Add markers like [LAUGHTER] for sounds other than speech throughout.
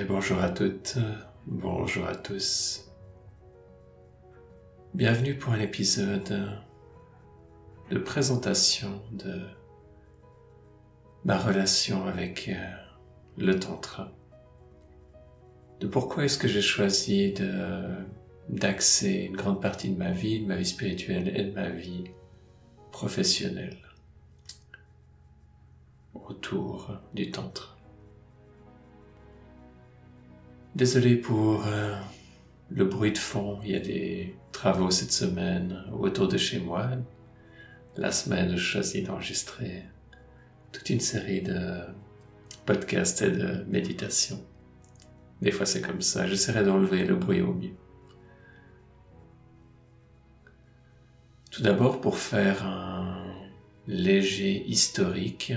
Et bonjour à toutes, bonjour à tous. Bienvenue pour un épisode de présentation de ma relation avec euh, le tantra. De pourquoi est-ce que j'ai choisi d'axer une grande partie de ma vie, de ma vie spirituelle et de ma vie professionnelle autour du tantra? Désolé pour euh, le bruit de fond. Il y a des travaux cette semaine autour de chez moi. La semaine, je choisis d'enregistrer toute une série de podcasts et de méditations. Des fois, c'est comme ça. J'essaierai d'enlever le bruit au mieux. Tout d'abord, pour faire un léger historique,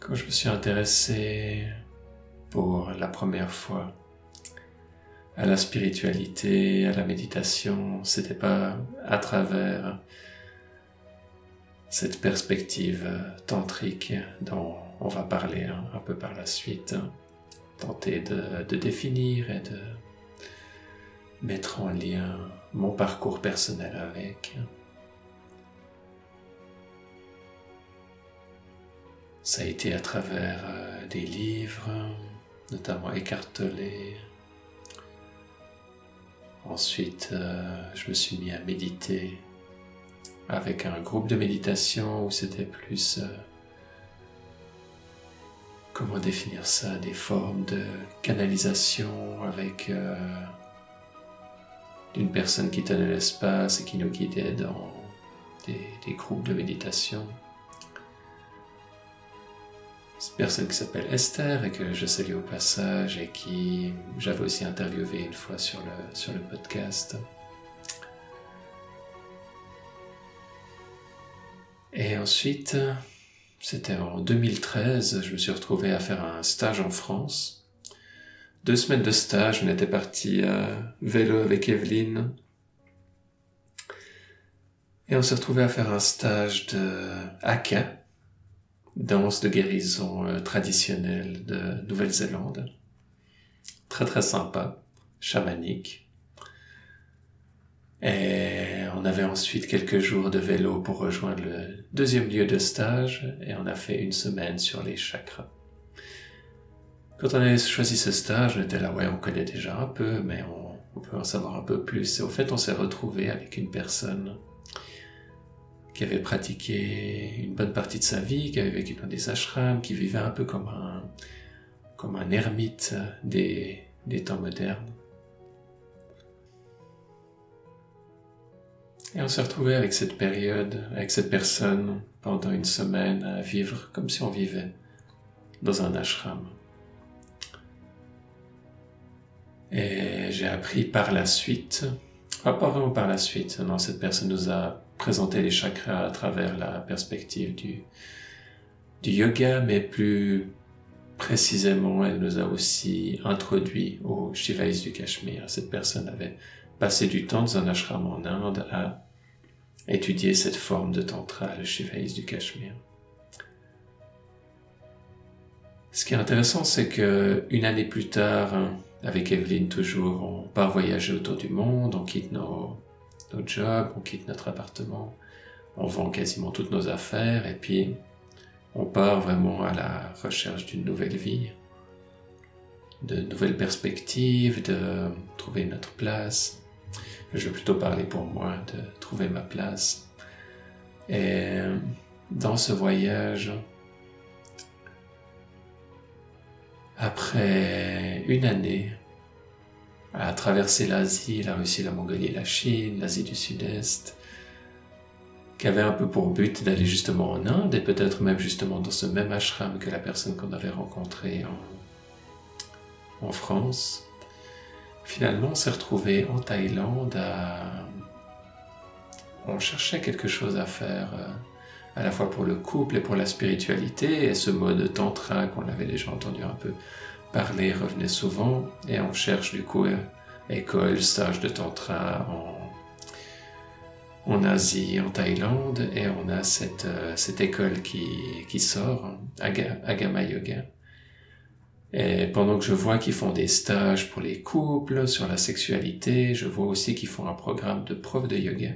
Quand je me suis intéressé pour la première fois à la spiritualité, à la méditation, c'était pas à travers cette perspective tantrique dont on va parler un, peu par la suite, tenter de, de définir et de mettre en lien mon parcours personnel avec. Ça a été à travers euh, des livres, notamment écartelés. Ensuite, euh, je me suis mis à méditer avec un groupe de méditation où c'était plus... Euh, comment définir ça Des formes de canalisation avec une personne qui tenait l'espace et qui nous guidait dans des groupes de méditation cette personne qui s'appelle Esther et que je salue au passage et qui j'avais aussi interviewé une fois sur le, sur le podcast. Et ensuite, c'était en 2013, je me suis retrouvé à faire un stage en France. Deux semaines de stage, on était parti à vélo avec Evelyne. Et on s'est retrouvé à faire un stage de haka, danse de guérison euh, traditionnelle de Nouvelle-Zélande. Très très sympa, chamanique. Et on avait ensuite quelques jours de vélo pour rejoindre le deuxième lieu de stage et on a fait une semaine sur les chakras. Quand on a choisi ce stage, on était là, ouais, on connaît déjà un peu, mais on, on peut en savoir un peu plus. Et au fait, on s'est retrouvé avec une personne qui avait pratiqué une bonne partie de sa vie, qui avait vécu dans des ashrams, qui vivait un peu comme un, comme un ermite des, des temps modernes. Et on s'est retrouvé avec cette période, avec cette personne pendant une semaine à vivre comme si on vivait dans un ashram. Et j'ai appris par la suite, pas vraiment par la suite, non, cette personne nous a présenter les chakras à travers la perspective du, du yoga, mais plus précisément, elle nous a aussi introduit au Shivais du Cachemire. Cette personne avait passé du temps dans un ashram en Inde à étudier cette forme de tantra, le Shivais du Cachemire. Ce qui est intéressant, c'est que une année plus tard, avec Evelyne toujours, on part voyager autour du monde, on quitte nos notre job, on quitte notre appartement, on vend quasiment toutes nos affaires et puis on part vraiment à la recherche d'une nouvelle vie, de nouvelles perspectives, de trouver notre place. Je vais plutôt parler pour moi de trouver ma place. Et dans ce voyage, après une année, à traverser l'Asie, la Russie, la Mongolie, la Chine, l'Asie du Sud-Est, qui avait un peu pour but d'aller justement en Inde et peut-être même justement dans ce même ashram que la personne qu'on avait rencontrée en, France. Finalement, on s'est retrouvé en Thaïlande à... On cherchait quelque chose à faire euh, à la fois pour le couple et pour la spiritualité et ce mode tantra qu'on avait déjà entendu un peu parler revenait souvent et on cherche du coup euh, école, stage de tantra en, en Asie, en Thaïlande, et on a cette, euh, cette école qui, qui sort, Agama Yoga. Et pendant que je vois qu'ils font des stages pour les couples, sur la sexualité, je vois aussi qu'ils font un programme de prof de yoga.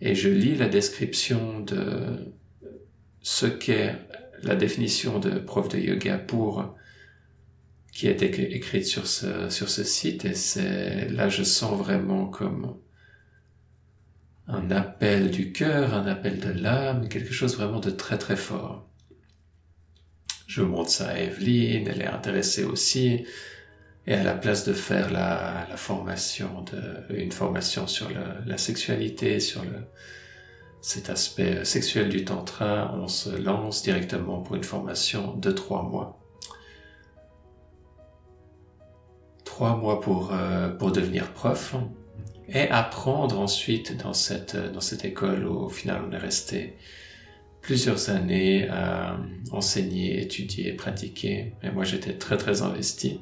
Et je lis la description de ce qu'est la définition de prof de yoga pour qui a été écrite sur ce, sur ce site et c'est là je sens vraiment comme un appel du cœur, un appel de l'âme, quelque chose vraiment de très très fort. Je montre ça à Evelyne, elle est intéressée aussi, et à la place de faire la, la formation de, une formation sur la sexualité, sur le, cet aspect sexuel du tantra, on se lance directement pour une formation de trois mois. Trois mois pour, euh, pour devenir prof et apprendre ensuite dans cette, dans cette école où au final on est resté plusieurs années à enseigner, étudier, pratiquer. Et moi j'étais très très investi.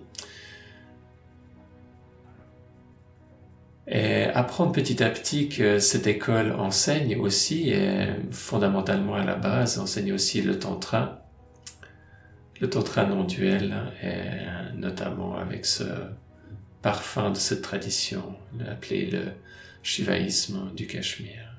Et apprendre petit à petit que cette école enseigne aussi, et fondamentalement à la base, enseigne aussi le tantra, le tantra non duel, et notamment avec ce parfum de cette tradition, appelé le shivaïsme du Cachemire.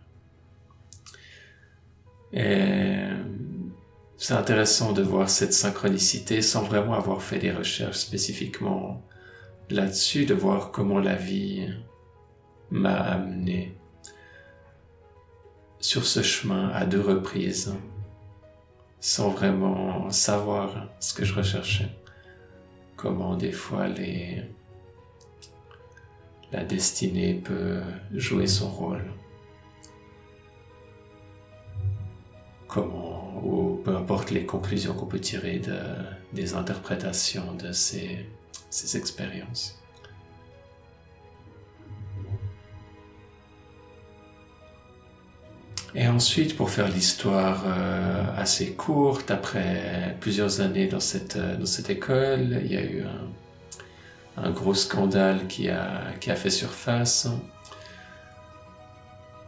C'est intéressant de voir cette synchronicité sans vraiment avoir fait des recherches spécifiquement là-dessus, de voir comment la vie m'a amené sur ce chemin à deux reprises sans vraiment savoir ce que je recherchais. Comment des fois les... la destinée peut jouer son rôle. Comment, ou peu importe les conclusions qu'on peut tirer de, des interprétations de ces, ces expériences. Et ensuite, pour faire l'histoire euh, assez courte, après plusieurs années dans cette, euh, dans cette école, il y a eu un, un gros scandale qui a, qui a fait surface.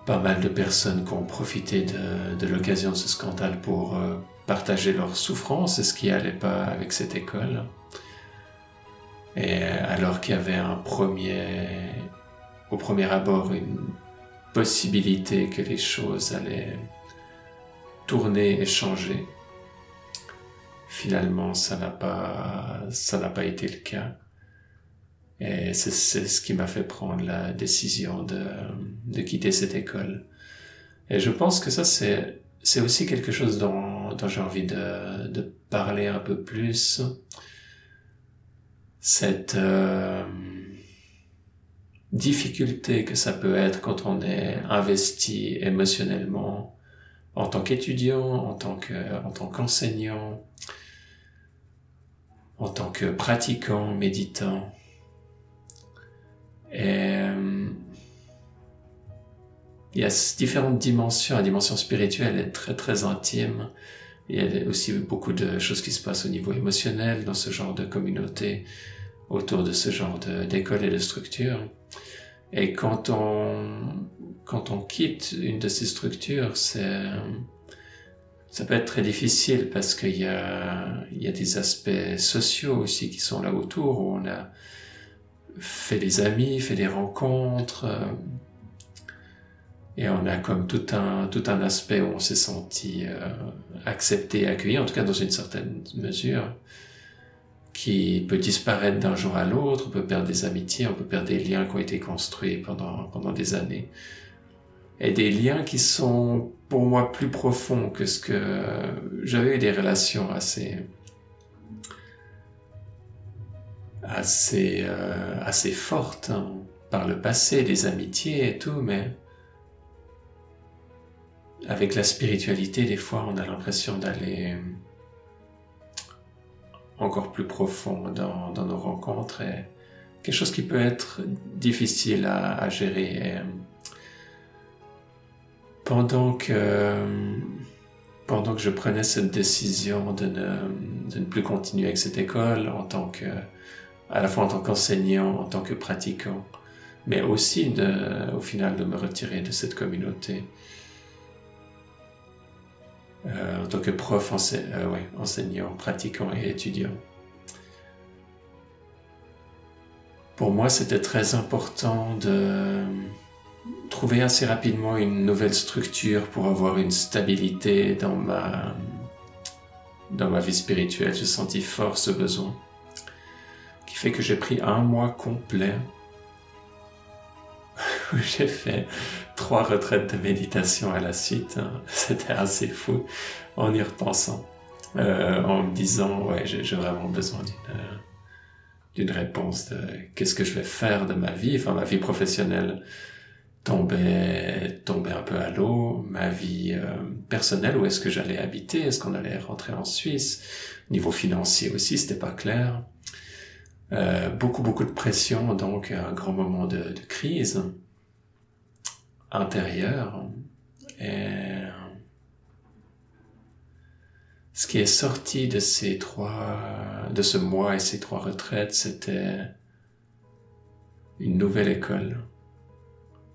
Pas mal de personnes qui ont profité de, de l'occasion de ce scandale pour euh, partager leurs souffrances et ce qui allait pas avec cette école. Et alors qu'il y avait un premier, au premier abord une possibilité que les choses allaient tourner et changer. Finalement, ça n'a pas été le cas. Et c'est ce qui m'a fait prendre la décision de, de quitter cette école. Et je pense que ça, c'est, c'est aussi quelque chose dont, dont j'ai envie de, de parler un peu plus. Cette, euh, difficulté que ça peut être quand on est investi émotionnellement en tant qu'étudiant, en tant que, en tant qu'enseignant, en tant que pratiquant, méditant. Et euh, il y a différentes dimensions. La dimension spirituelle est très très intime. Il y a aussi beaucoup de choses qui se passent au niveau émotionnel dans ce genre de communauté, autour de ce genre d'école et de structure. Et quand on, quand on quitte une de ces structures, ça peut être très difficile parce qu'il y a, il y a des aspects sociaux aussi qui sont là autour où on a fait des amis, fait des rencontres, euh, et on a comme tout un, tout un aspect où on s'est senti euh, accepté, accueilli, en tout cas dans une certaine mesure qui peut disparaître d'un jour à l'autre, on peut perdre des amitiés, on peut perdre des liens qui ont été construits pendant, pendant des années. Et des liens qui sont pour moi plus profonds que ce que j'avais eu des relations assez assez euh, assez fortes hein, par le passé, des amitiés et tout, mais avec la spiritualité, des fois, on a l'impression d'aller encore plus profond dans, nos rencontres et quelque chose qui peut être difficile à, gérer. pendant que pendant que je prenais cette décision de de ne plus continuer avec cette école en tant que à la fois en tant qu'enseignant, en tant que pratiquant, mais aussi de, au final de me retirer de cette communauté. Euh, en tant que prof, euh, enseignant, pratiquant et étudiant. Pour moi, c'était très important de trouver assez rapidement une nouvelle structure pour avoir une stabilité dans ma, dans ma vie spirituelle. J'ai senti fort ce besoin qui fait que j'ai pris un mois complet où [LAUGHS] j'ai fait trois retraites de méditation à la suite. [LAUGHS] C'était assez fou en y repensant, euh, en me disant ouais j'ai vraiment besoin d'une euh, d'une réponse de qu'est-ce que je vais faire de ma vie, enfin ma vie professionnelle tombait, tombait un peu à l'eau, ma vie euh, personnelle, où est-ce que j'allais habiter, est-ce qu'on allait rentrer en Suisse, niveau financier aussi, c'était pas clair. Euh, beaucoup, beaucoup de pression, donc un grand moment de, crise intérieure. Et ce qui est sorti de ces trois, de ce mois et ces trois retraites, c'était une nouvelle école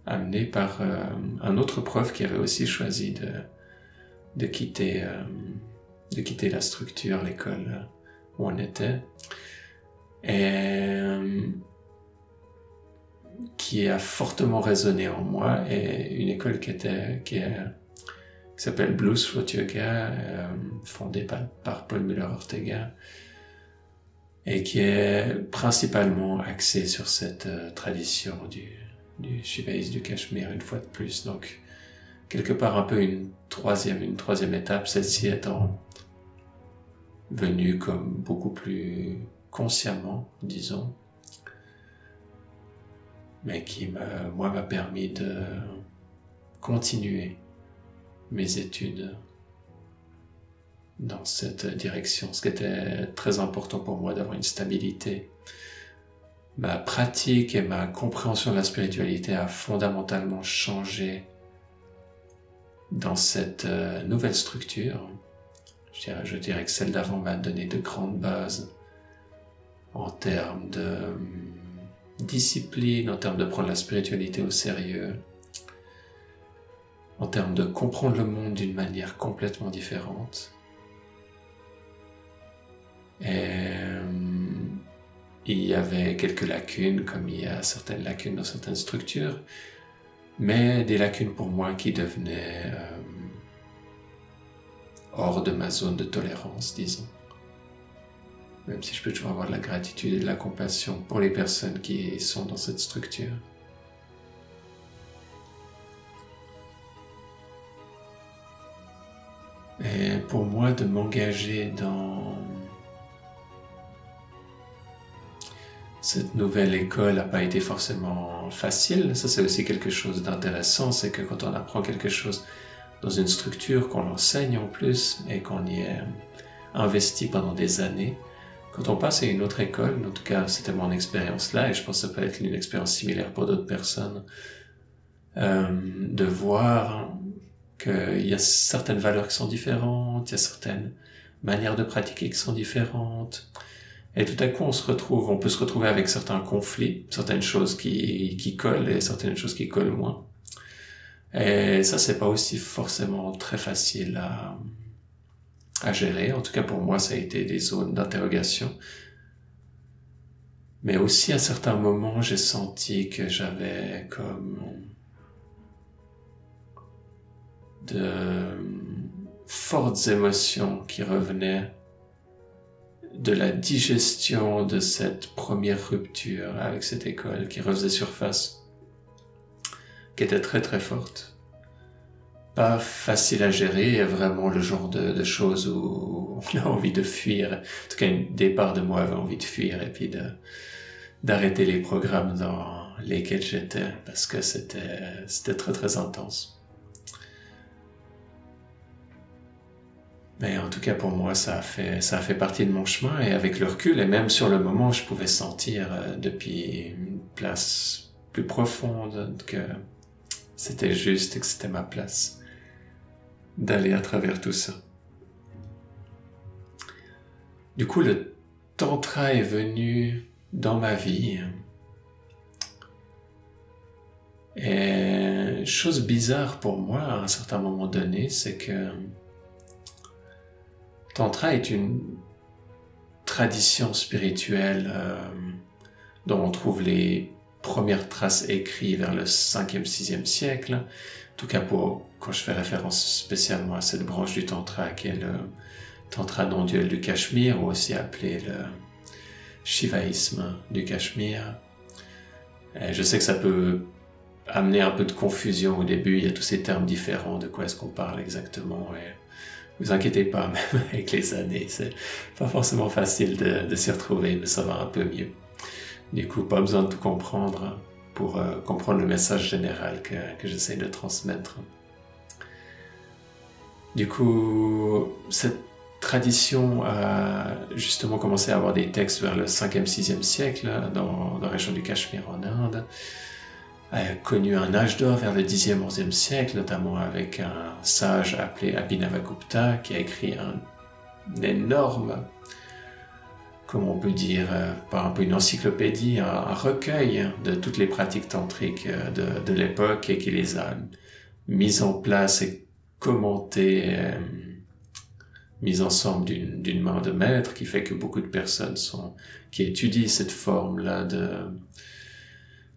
amené par euh, un autre prof qui avait aussi choisi de, de, quitter, euh, de quitter la structure, l'école où on était. Et euh, qui a fortement résonné en moi et une école qui était qui, s'appelle Blues Float Yoga fondée par, Paul Muller Ortega et qui est principalement axée sur cette tradition du du du Cachemire une fois de plus. Donc, quelque part un peu une troisième, une troisième étape, celle-ci étant venue comme beaucoup plus consciemment, disons, mais qui m'a, moi, m'a permis de continuer mes études dans cette direction, ce qui était très important pour moi d'avoir une stabilité ma pratique et ma compréhension de la spiritualité a fondamentalement changé dans cette euh, nouvelle structure. Je dirais, je dirais que celle d'avant m'a donné de grandes bases en termes de hum, discipline, en termes de prendre la spiritualité au sérieux, en termes de comprendre le monde d'une manière complètement différente. Et hum, il y avait quelques lacunes, comme il y a certaines lacunes dans certaines structures, mais des lacunes pour moi qui devenaient euh, hors de ma zone de tolérance, disons. Même si je peux toujours avoir de la gratitude et de la compassion pour les personnes qui sont dans cette structure. Et pour moi, de m'engager dans cette nouvelle école n'a pas été forcément facile. Ça, c'est aussi quelque chose d'intéressant, c'est que quand on apprend quelque chose dans une structure, qu'on l'enseigne en plus et qu'on y est investi pendant des années, quand on passe à une autre école, en tout cas c'était mon expérience là, et je pense que ça peut être une expérience similaire pour d'autres personnes, euh, de voir qu'il y a certaines valeurs qui sont différentes, il y a certaines manières de pratiquer qui sont différentes, et tout à coup, on se retrouve, on peut se retrouver avec certains conflits, certaines choses qui, qui collent et certaines choses qui collent moins. Et ça, c'est pas aussi forcément très facile à, à gérer. En tout cas, pour moi, ça a été des zones d'interrogation. Mais aussi, à certains moments, j'ai senti que j'avais comme de fortes émotions qui revenaient de la digestion de cette première rupture avec cette école qui refaisait surface, qui était très très forte. Pas facile à gérer, vraiment le genre de, choses où [LAUGHS] on a envie de fuir. En tout cas, une départ de moi avait envie de fuir et puis d'arrêter les programmes dans lesquels j'étais parce que c'était, c'était très très intense. Mais en tout cas, pour moi, ça a fait, ça a fait partie de mon chemin et avec le recul, et même sur le moment, je pouvais sentir euh, depuis une place plus profonde que c'était juste et que c'était ma place d'aller à travers tout ça. Du coup, le tantra est venu dans ma vie Et chose bizarre pour moi à un certain moment donné, c'est que Tantra est une tradition spirituelle euh, dont on trouve les premières traces écrites vers le 5e, 6e siècle. Tout cas, pour, quand je fais référence spécialement à cette branche du Tantra qui est le Tantra non-duel du Cachemire, ou aussi appelé le Shivaïsme du Cachemire. Et je sais que ça peut amener un peu de confusion au début, il y a tous ces termes différents, de quoi est-ce qu'on parle exactement? Et vous inquiétez pas, [LAUGHS] même avec les années, c'est pas forcément facile de, de s'y retrouver, mais ça va un peu mieux. Du coup, pas besoin de tout comprendre pour euh, comprendre le message général que, que j'essaie de transmettre. Du coup, cette tradition a justement commencé à avoir des textes vers le 5e, 6e siècle dans, dans la région du Cachemire en Inde a connu un âge d'or vers le 10e, 11e siècle, notamment avec un sage appelé Abhinavagupta qui a écrit un, énorme, comment on peut dire, pas un peu une encyclopédie, un, recueil de toutes les pratiques tantriques euh, de, de l'époque et qui les a mises en place et commentées, euh, mises ensemble d'une main de maître, qui fait que beaucoup de personnes sont, qui étudient cette forme-là de,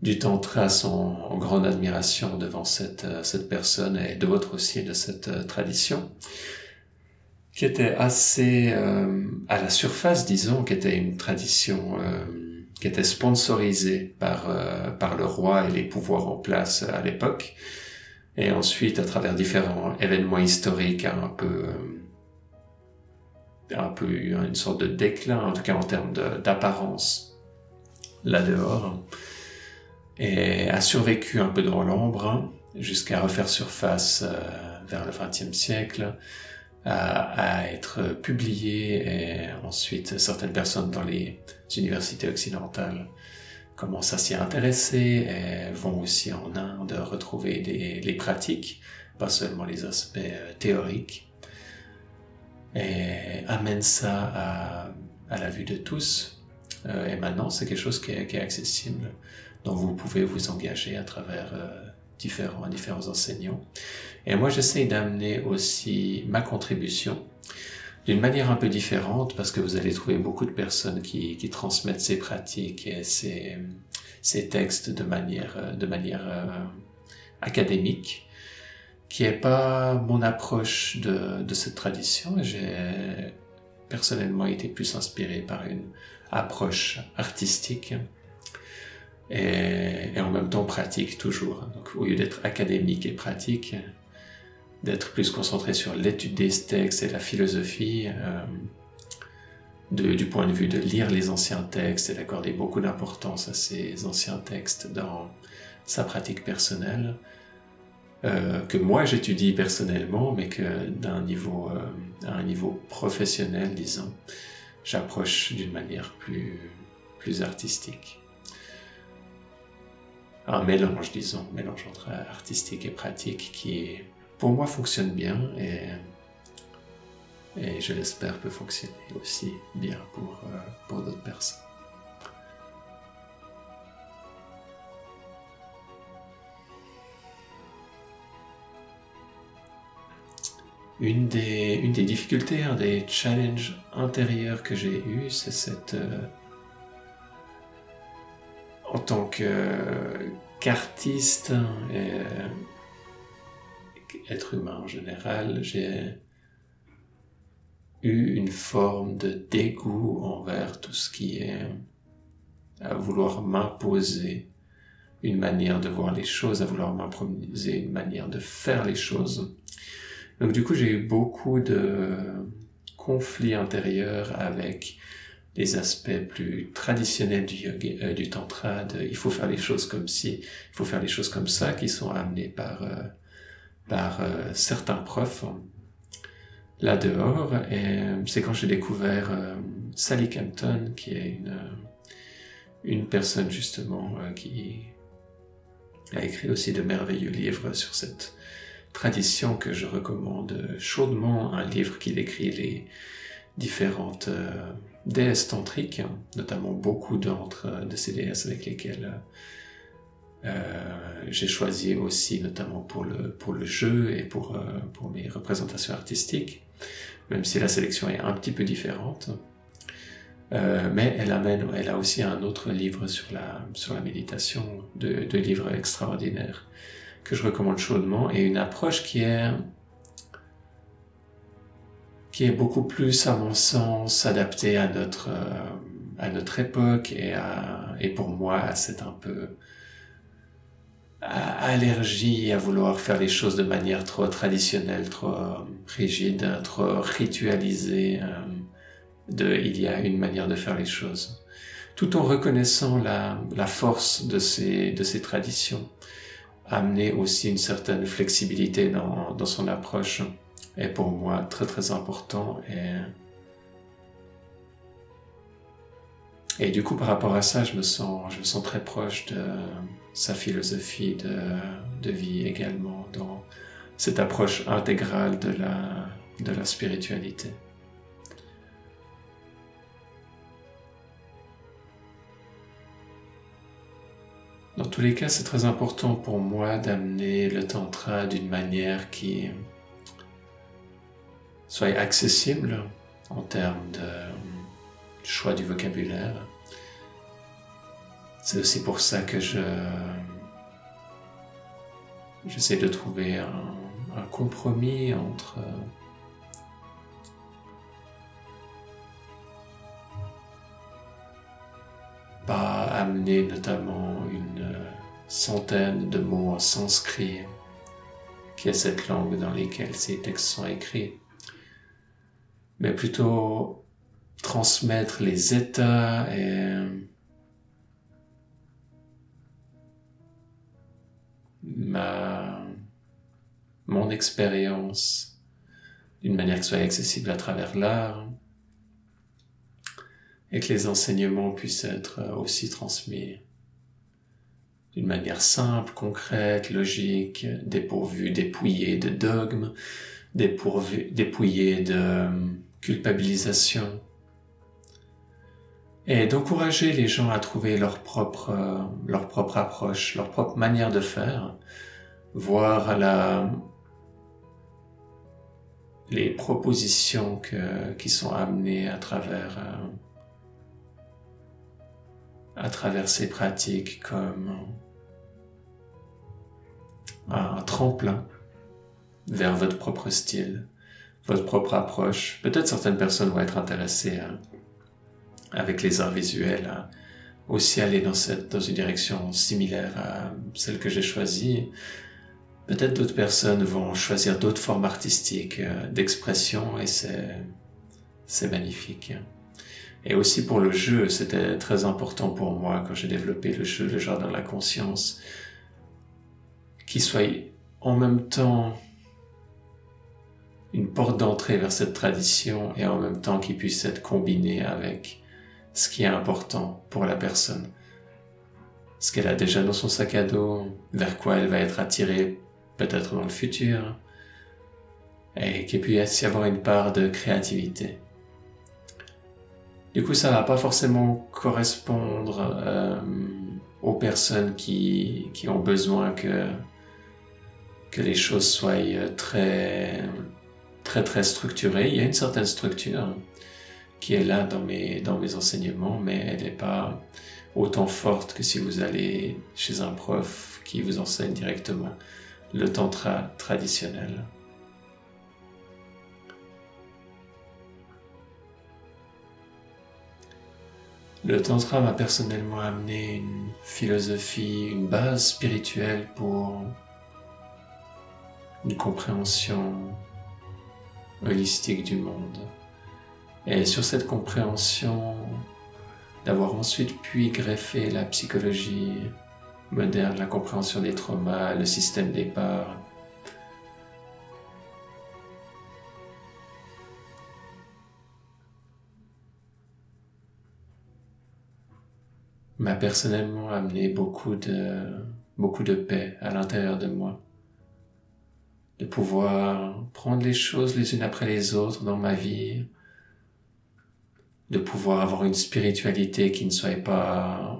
du tantra sont en grande admiration devant cette, euh, cette personne et d'autres aussi de cette euh, tradition, qui était assez euh, à la surface, disons, qui était une tradition qui était sponsorisée par, par le roi et les pouvoirs en place à l'époque, et ensuite à travers différents événements historiques un peu un peu une sorte de déclin, en tout cas en termes d'apparence là dehors. Et a survécu un peu dans l'ombre hein, jusqu'à refaire surface euh, vers le XXe siècle, à, être publié et ensuite certaines personnes dans les universités occidentales commencent à s'y intéresser et vont aussi en Inde retrouver les pratiques, pas seulement les aspects euh, théoriques, et amènent ça à, la vue de tous. Euh, et maintenant, c'est quelque chose qui est, qui est accessible dont vous pouvez vous engager à travers euh, différents, enseignants. Et moi, j'essaie d'amener aussi ma contribution d'une manière un peu différente parce que vous allez trouver beaucoup de personnes qui, transmettent ces pratiques et ces, textes de manière, de manière euh, académique qui est pas mon approche de cette tradition. J'ai personnellement été plus inspiré par une approche artistique et, en même temps pratique toujours. Donc au lieu d'être académique et pratique, d'être plus concentré sur l'étude des textes et la philosophie, euh, du point de vue de lire les anciens textes et d'accorder beaucoup d'importance à ces anciens textes dans sa pratique personnelle, euh, que moi j'étudie personnellement, mais que d'un niveau, euh, niveau professionnel, disons, j'approche d'une manière plus, plus artistique un mélange, disons, mélange entre artistique et pratique qui, pour moi, fonctionne bien et, et je l'espère peut fonctionner aussi bien pour, euh, pour d'autres personnes. Une des, une des difficultés, un des challenges intérieurs que j'ai eu, c'est cette, euh, en tant qu'artiste et euh, être humain en général, j'ai eu une forme de dégoût envers tout ce qui est à vouloir m'imposer une manière de voir les choses, à vouloir m'imposer une manière de faire les choses. Donc du coup, j'ai eu beaucoup de conflits intérieurs avec les aspects plus traditionnels du yoga, euh, du tantra, de, il faut faire les choses comme ci, il faut faire les choses comme ça, qui sont amenés par euh, euh, certains profs là dehors. Et c'est quand j'ai découvert Sally Campton, qui est une personne justement qui a écrit aussi de merveilleux livres sur cette tradition que je recommande chaudement, un livre qui décrit les différentes déesses tantriques, notamment beaucoup d'entre de ces déesses avec lesquelles Euh, j'ai choisi aussi notamment pour le, pour le jeu et pour, euh, pour mes représentations artistiques, même si la sélection est un petit peu différente. Euh, mais elle amène, elle a aussi un autre livre sur la, sur la méditation, deux, deux livres extraordinaires que je recommande chaudement et une approche qui est qui est beaucoup plus, à mon sens, adaptée à notre, à notre époque et, et pour moi à cette un peu allergie à vouloir faire les choses de manière trop traditionnelle, trop rigide, trop ritualisée. Euh, il y a une manière de faire les choses, tout en reconnaissant la, la force de ces, de ces traditions, amener aussi une certaine flexibilité dans, dans son approche est pour moi très très important et Et du coup, par rapport à ça, je me sens, je me sens très proche de sa philosophie de, de vie également, dans cette approche intégrale de la, de la spiritualité. Dans tous les cas, c'est très important pour moi d'amener le tantra d'une manière qui soit accessible en termes de choix du vocabulaire. C'est aussi pour ça que je j'essaie de trouver un, compromis entre pas amener notamment une centaine de mots en sanskrit, qui est cette langue dans laquelle ces textes sont écrits, mais plutôt transmettre les états et ma, mon expérience d'une manière qui soit accessible à travers l'art et que les enseignements puissent être aussi transmis d'une manière simple, concrète, logique, dépourvue, dépouillée de dogmes, dépourvue, dépouillée de culpabilisation, et d'encourager les gens à trouver leur propre, euh, approche, leur propre manière de faire, voir les propositions qui sont amenées euh, à travers ces pratiques comme un tremplin vers votre propre style, votre propre approche. Peut-être certaines personnes vont être intéressées à avec les arts visuels, aussi aller dans, cette, dans une direction similaire à celle que j'ai choisie. Peut-être d'autres personnes vont choisir d'autres formes artistiques euh, d'expression et c'est, magnifique. Et aussi pour le jeu, c'était très important pour moi quand j'ai développé le jeu, le jardin de la conscience, qu'il soit en même temps une porte d'entrée vers cette tradition et en même temps qu'il puisse être combiné avec ce qui est important pour la personne. Ce qu'elle a déjà dans son sac à dos, vers quoi elle va être attirée peut-être dans le futur, et qu'il puisse y avoir une part de créativité. Du coup, ça va pas forcément correspondre euh, aux personnes qui, qui ont besoin que, que les choses soient très, très, très structurées. Il y a une certaine structure, qui est là dans mes, dans mes enseignements, mais elle n'est pas autant forte que si vous allez chez un prof qui vous enseigne directement le tantra traditionnel. Le tantra m'a personnellement amené une philosophie, une base spirituelle pour une compréhension holistique du monde. Et sur cette compréhension, d'avoir ensuite pu greffer la psychologie moderne, la compréhension des traumas, le système des parts, m'a personnellement amené beaucoup de, beaucoup de paix à l'intérieur de moi. De pouvoir prendre les choses les unes après les autres dans ma vie, de pouvoir avoir une spiritualité qui ne soit pas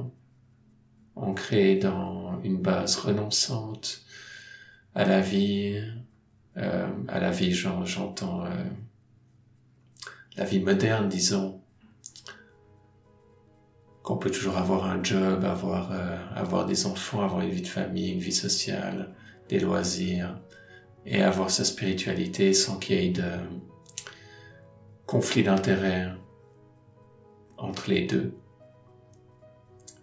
ancrée dans une base renonçante à la vie, euh, à la vie, j'entends euh, la vie moderne, disons, qu'on peut toujours avoir un job, avoir, euh, avoir des enfants, avoir une vie de famille, une vie sociale, des loisirs, et avoir sa spiritualité sans qu'il y ait de conflit d'intérêts entre les deux.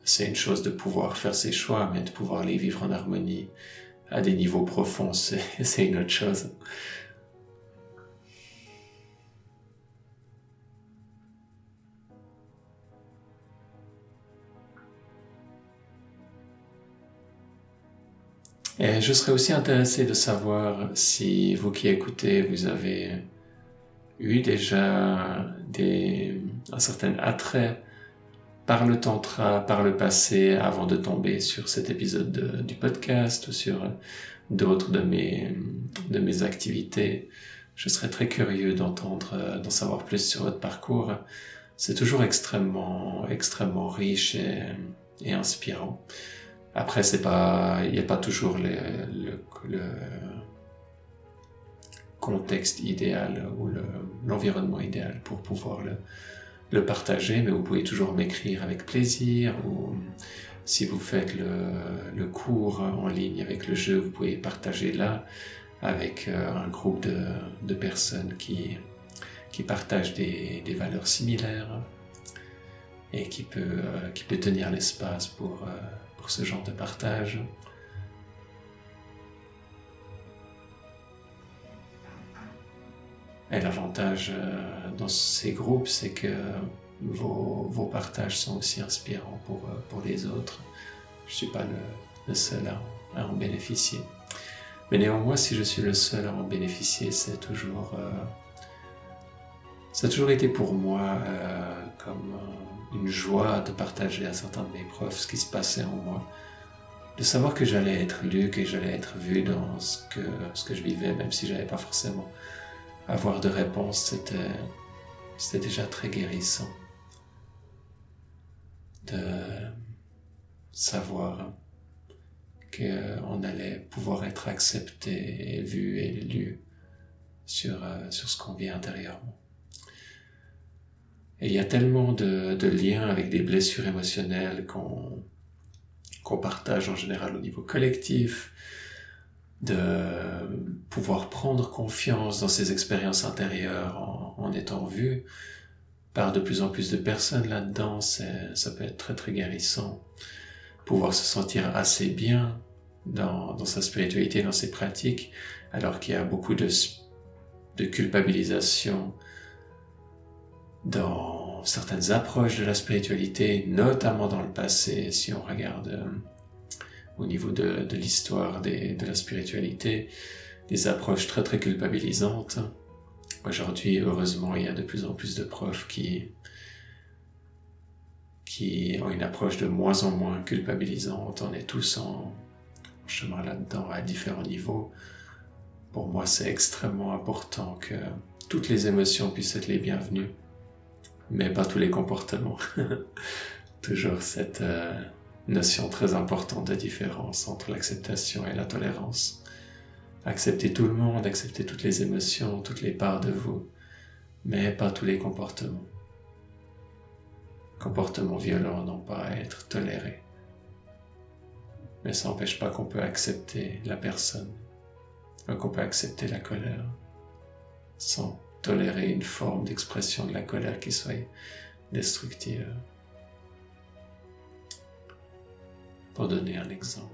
C'est une chose de pouvoir faire ses choix, mais de pouvoir les vivre en harmonie à des niveaux profonds, [LAUGHS] c'est une autre chose. Et je serais aussi intéressé de savoir si vous qui écoutez, vous avez eu déjà des, un certain attrait par le tantra, par le passé, avant de tomber sur cet épisode du podcast ou sur d'autres de mes, de mes activités. Je serais très curieux d'entendre, d'en savoir plus sur votre parcours. C'est toujours extrêmement, extrêmement riche et, et inspirant. Après, c'est pas, il n'y a pas toujours le, contexte idéal ou l'environnement idéal pour pouvoir le, partager, mais vous pouvez toujours m'écrire avec plaisir ou si vous faites le, cours en ligne avec le jeu, vous pouvez partager là avec euh, un groupe de, de personnes qui, qui partagent des, des, valeurs similaires et qui peut, euh, qui peut tenir l'espace pour, euh, ce genre de partage. Et l'avantage euh, dans ces groupes, c'est que vos, partages sont aussi inspirants pour, euh, pour les autres. Je ne suis pas le, seul à, en bénéficier. Mais néanmoins, si je suis le seul à en bénéficier, c'est toujours... Euh, ça a toujours été pour moi comme une joie de partager à certains de mes profs ce qui se passait en moi. De savoir que j'allais être lu, que j'allais être vu dans ce que, je vivais, même si j'avais pas forcément avoir de réponse, c'était, déjà très guérissant de savoir qu'on allait pouvoir être accepté et vu et lu sur, euh, sur ce qu'on vit intérieurement. Et il y a tellement de, liens avec des blessures émotionnelles qu'on partage en général au niveau collectif, de pouvoir prendre confiance dans ses expériences intérieures en, étant vu par de plus en plus de personnes là-dedans, ça peut être très très guérissant. Pouvoir se sentir assez bien dans, sa spiritualité, dans ses pratiques, alors qu'il y a beaucoup de culpabilisation dans certaines approches de la spiritualité, notamment dans le passé, si on regarde euh, au niveau de, de l'histoire de la spiritualité, des approches très très culpabilisantes. Aujourd'hui, heureusement, il y a de plus en plus de profs qui, qui ont une approche de moins en moins culpabilisante. On est tous en chemin là-dedans à différents niveaux. Pour moi, c'est extrêmement important que toutes les émotions puissent être les bienvenues, mais pas tous les comportements. [LAUGHS] Toujours cette, euh, notion très importante de différence entre l'acceptation et la tolérance. Accepter tout le monde, accepter toutes les émotions, toutes les parts de vous, mais pas tous les comportements. Comportements violents n'ont pas à être tolérés. Mais ça n'empêche pas qu'on peut accepter la personne, qu'on peut accepter la colère, sans tolérer une forme d'expression de la colère qui soit destructive. pour donner un exemple.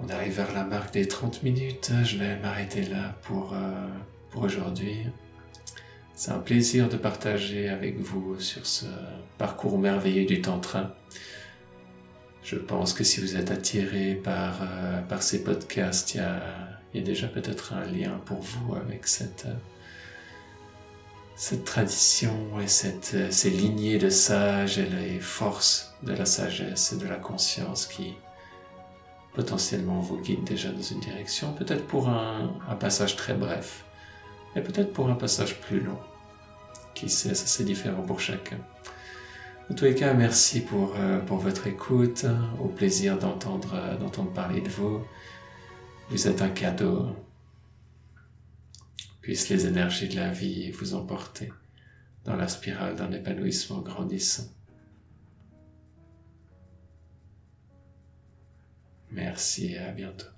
On arrive vers la marque des 30 minutes. Je vais m'arrêter là pour, euh, pour aujourd'hui. C'est un plaisir de partager avec vous sur ce parcours merveilleux du Tantra. Je pense que si vous êtes attiré par, euh, par ces podcasts, il y a y a déjà peut-être un lien pour vous avec cette, euh, cette tradition et cette, euh, ces lignées de sages et les forces de la sagesse et de la conscience qui potentiellement vous guident déjà dans une direction, peut-être pour un, passage très bref et peut-être pour un passage plus long. Qui sait, c'est différent pour chacun. En tous les cas, merci pour, euh, votre écoute, au plaisir d'entendre euh, d'entendre parler de vous. Vous êtes un cadeau. Puissent les énergies de la vie vous emporter dans la spirale d'un épanouissement grandissant. Merci et à bientôt.